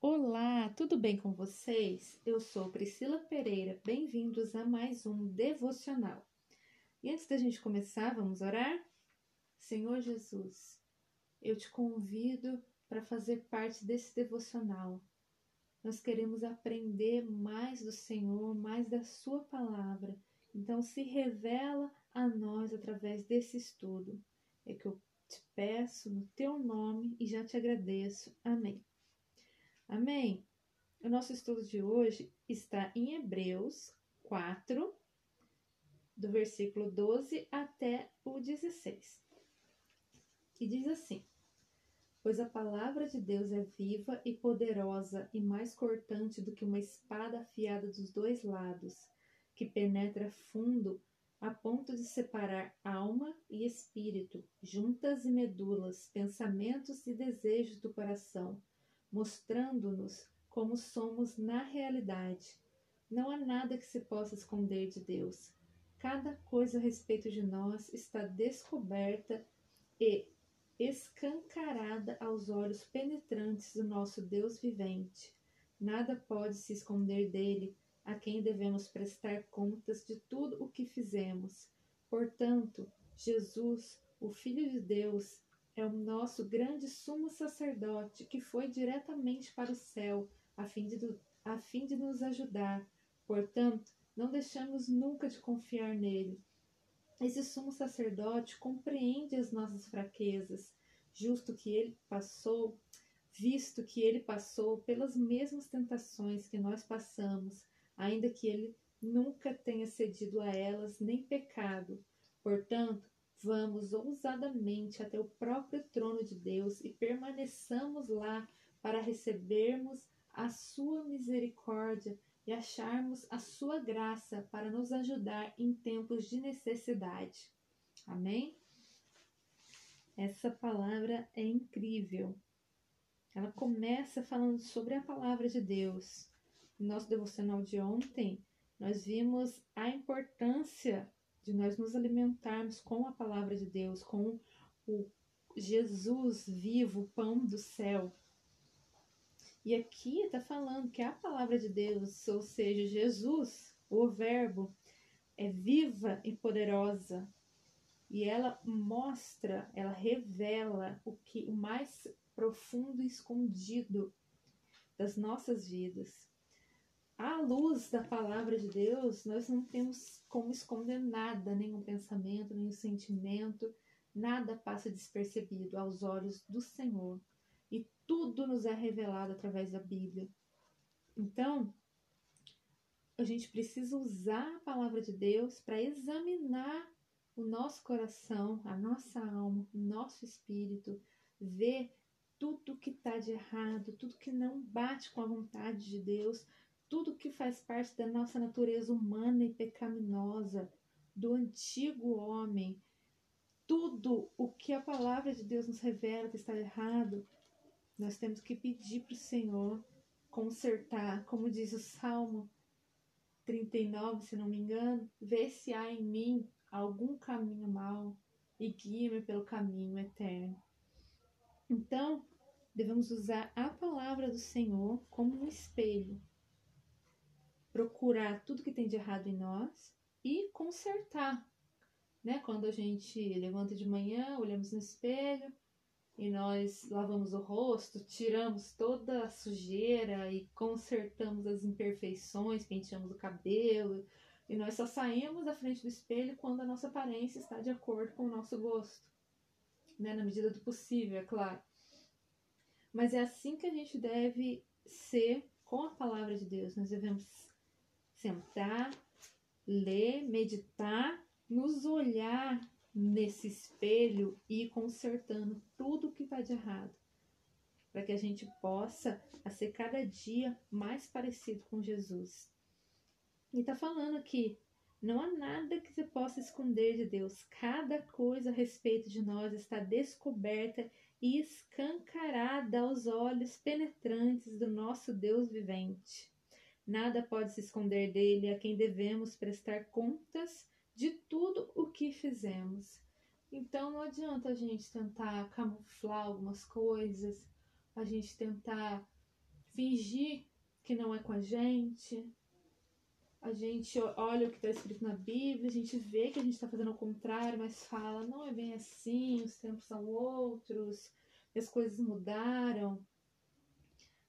Olá, tudo bem com vocês? Eu sou Priscila Pereira, bem-vindos a mais um devocional. E antes da gente começar, vamos orar? Senhor Jesus, eu te convido para fazer parte desse devocional. Nós queremos aprender mais do Senhor, mais da Sua palavra. Então, se revela a nós através desse estudo. É que eu te peço no teu nome e já te agradeço. Amém. Amém? O nosso estudo de hoje está em Hebreus 4, do versículo 12 até o 16. E diz assim: Pois a palavra de Deus é viva e poderosa e mais cortante do que uma espada afiada dos dois lados, que penetra fundo a ponto de separar alma e espírito, juntas e medulas, pensamentos e desejos do coração mostrando-nos como somos na realidade. Não há nada que se possa esconder de Deus. Cada coisa a respeito de nós está descoberta e escancarada aos olhos penetrantes do nosso Deus vivente. Nada pode se esconder dele, a quem devemos prestar contas de tudo o que fizemos. Portanto, Jesus, o Filho de Deus, é o nosso grande sumo sacerdote que foi diretamente para o céu a fim de, a fim de nos ajudar. Portanto, não deixamos nunca de confiar nele. Esse sumo sacerdote compreende as nossas fraquezas, justo que ele passou, visto que ele passou pelas mesmas tentações que nós passamos, ainda que ele nunca tenha cedido a elas nem pecado. Portanto, Vamos ousadamente até o próprio trono de Deus e permaneçamos lá para recebermos a sua misericórdia e acharmos a sua graça para nos ajudar em tempos de necessidade. Amém? Essa palavra é incrível. Ela começa falando sobre a palavra de Deus. No nosso devocional de ontem, nós vimos a importância de nós nos alimentarmos com a palavra de Deus, com o Jesus vivo, pão do céu. E aqui está falando que a palavra de Deus, ou seja, Jesus, o Verbo, é viva e poderosa. E ela mostra, ela revela o que o mais profundo e escondido das nossas vidas à luz da palavra de Deus, nós não temos como esconder nada, nenhum pensamento, nenhum sentimento, nada passa despercebido aos olhos do Senhor. E tudo nos é revelado através da Bíblia. Então, a gente precisa usar a palavra de Deus para examinar o nosso coração, a nossa alma, o nosso espírito, ver tudo que está de errado, tudo que não bate com a vontade de Deus, tudo que faz parte da nossa natureza humana e pecaminosa, do antigo homem, tudo o que a palavra de Deus nos revela que está errado, nós temos que pedir para o Senhor consertar, como diz o Salmo 39, se não me engano, ver se há em mim algum caminho mau e guia-me pelo caminho eterno. Então, devemos usar a palavra do Senhor como um espelho procurar tudo que tem de errado em nós e consertar. Né? Quando a gente levanta de manhã, olhamos no espelho e nós lavamos o rosto, tiramos toda a sujeira e consertamos as imperfeições, penteamos o cabelo, e nós só saímos da frente do espelho quando a nossa aparência está de acordo com o nosso gosto, né? na medida do possível, é claro. Mas é assim que a gente deve ser com a palavra de Deus. Nós devemos sentar, ler, meditar, nos olhar nesse espelho e ir consertando tudo que está de errado, para que a gente possa a ser cada dia mais parecido com Jesus. E está falando aqui, não há nada que você possa esconder de Deus. Cada coisa a respeito de nós está descoberta e escancarada aos olhos penetrantes do nosso Deus vivente. Nada pode se esconder dele, a quem devemos prestar contas de tudo o que fizemos. Então não adianta a gente tentar camuflar algumas coisas, a gente tentar fingir que não é com a gente. A gente olha o que está escrito na Bíblia, a gente vê que a gente está fazendo o contrário, mas fala, não é bem assim, os tempos são outros, as coisas mudaram.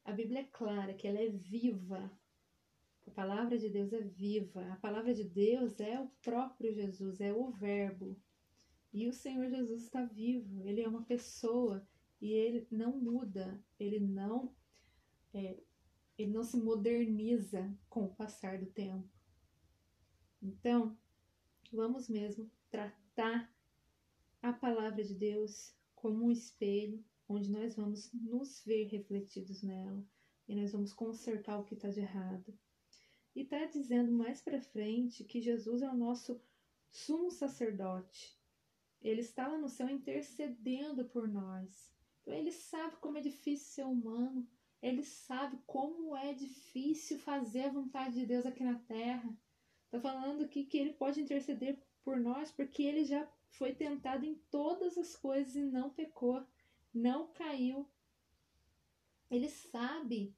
A Bíblia é clara que ela é viva. A palavra de Deus é viva. A palavra de Deus é o próprio Jesus, é o Verbo. E o Senhor Jesus está vivo. Ele é uma pessoa e ele não muda. Ele não é, ele não se moderniza com o passar do tempo. Então, vamos mesmo tratar a palavra de Deus como um espelho onde nós vamos nos ver refletidos nela e nós vamos consertar o que está de errado. E está dizendo mais para frente que Jesus é o nosso sumo sacerdote. Ele está lá no céu intercedendo por nós. Então ele sabe como é difícil ser humano, ele sabe como é difícil fazer a vontade de Deus aqui na terra. Está falando aqui que ele pode interceder por nós porque ele já foi tentado em todas as coisas e não pecou, não caiu. Ele sabe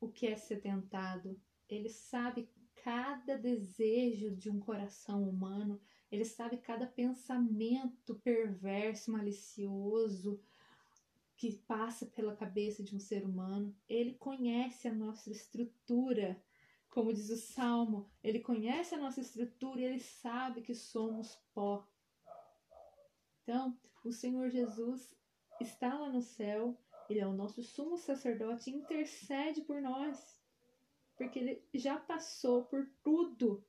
o que é ser tentado, ele sabe cada desejo de um coração humano, ele sabe cada pensamento perverso, malicioso, que passa pela cabeça de um ser humano, ele conhece a nossa estrutura. Como diz o Salmo, ele conhece a nossa estrutura e ele sabe que somos pó. Então, o Senhor Jesus está lá no céu, ele é o nosso sumo sacerdote, intercede por nós, porque ele já passou por tudo.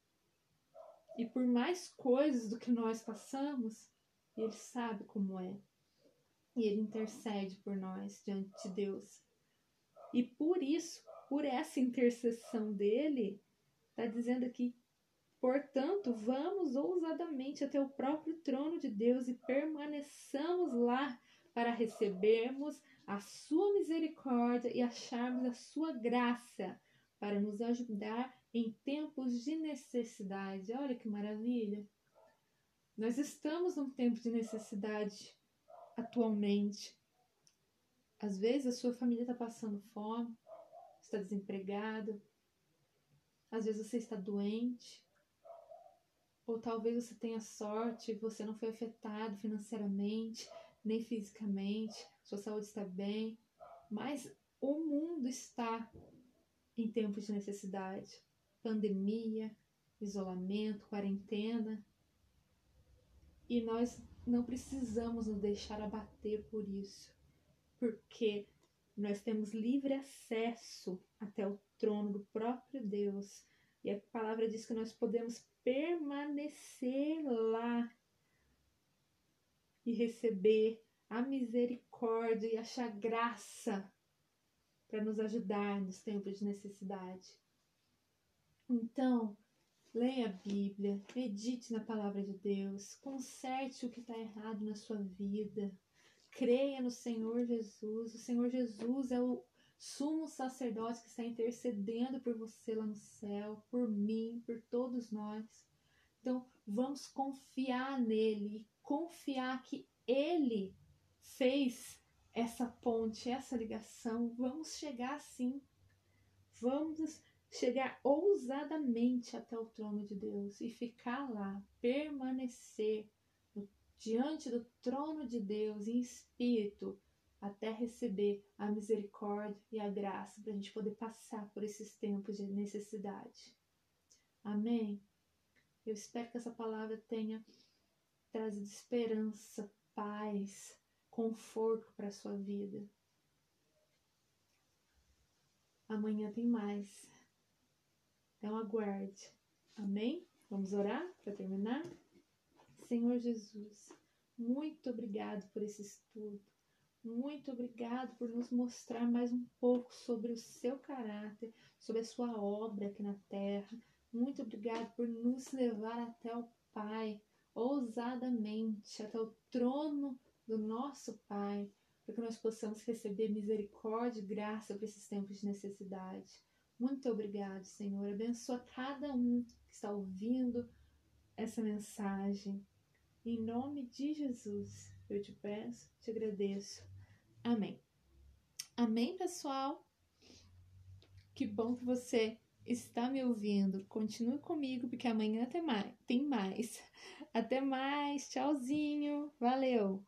E por mais coisas do que nós passamos, ele sabe como é. E ele intercede por nós diante de Deus. E por isso, por essa intercessão dele, está dizendo aqui, portanto, vamos ousadamente até o próprio trono de Deus e permaneçamos lá para recebermos a sua misericórdia e acharmos a sua graça para nos ajudar em tempos de necessidade. Olha que maravilha! Nós estamos num tempo de necessidade atualmente. Às vezes a sua família está passando fome, está desempregado, às vezes você está doente, ou talvez você tenha sorte, você não foi afetado financeiramente, nem fisicamente, sua saúde está bem, mas o mundo está em tempos de necessidade, pandemia, isolamento, quarentena, e nós não precisamos nos deixar abater por isso, porque nós temos livre acesso até o trono do próprio Deus. E a palavra diz que nós podemos permanecer lá e receber a misericórdia e achar graça para nos ajudar nos tempos de necessidade. Então, Leia a Bíblia, medite na palavra de Deus, conserte o que está errado na sua vida, creia no Senhor Jesus. O Senhor Jesus é o sumo sacerdote que está intercedendo por você lá no céu, por mim, por todos nós. Então, vamos confiar nele, confiar que ele fez essa ponte, essa ligação. Vamos chegar assim. Vamos chegar ousadamente até o trono de Deus e ficar lá, permanecer diante do trono de Deus em espírito, até receber a misericórdia e a graça para a gente poder passar por esses tempos de necessidade. Amém? Eu espero que essa palavra tenha trazido esperança, paz, conforto para sua vida. Amanhã tem mais. Então aguarde. Amém? Vamos orar para terminar? Senhor Jesus, muito obrigado por esse estudo. Muito obrigado por nos mostrar mais um pouco sobre o seu caráter, sobre a sua obra aqui na terra. Muito obrigado por nos levar até o Pai, ousadamente, até o trono do nosso Pai, para que nós possamos receber misericórdia e graça para esses tempos de necessidade. Muito obrigado, Senhor. Abençoa cada um que está ouvindo essa mensagem. Em nome de Jesus, eu te peço, te agradeço. Amém. Amém, pessoal? Que bom que você está me ouvindo. Continue comigo, porque amanhã tem mais. Tem mais. Até mais. Tchauzinho. Valeu.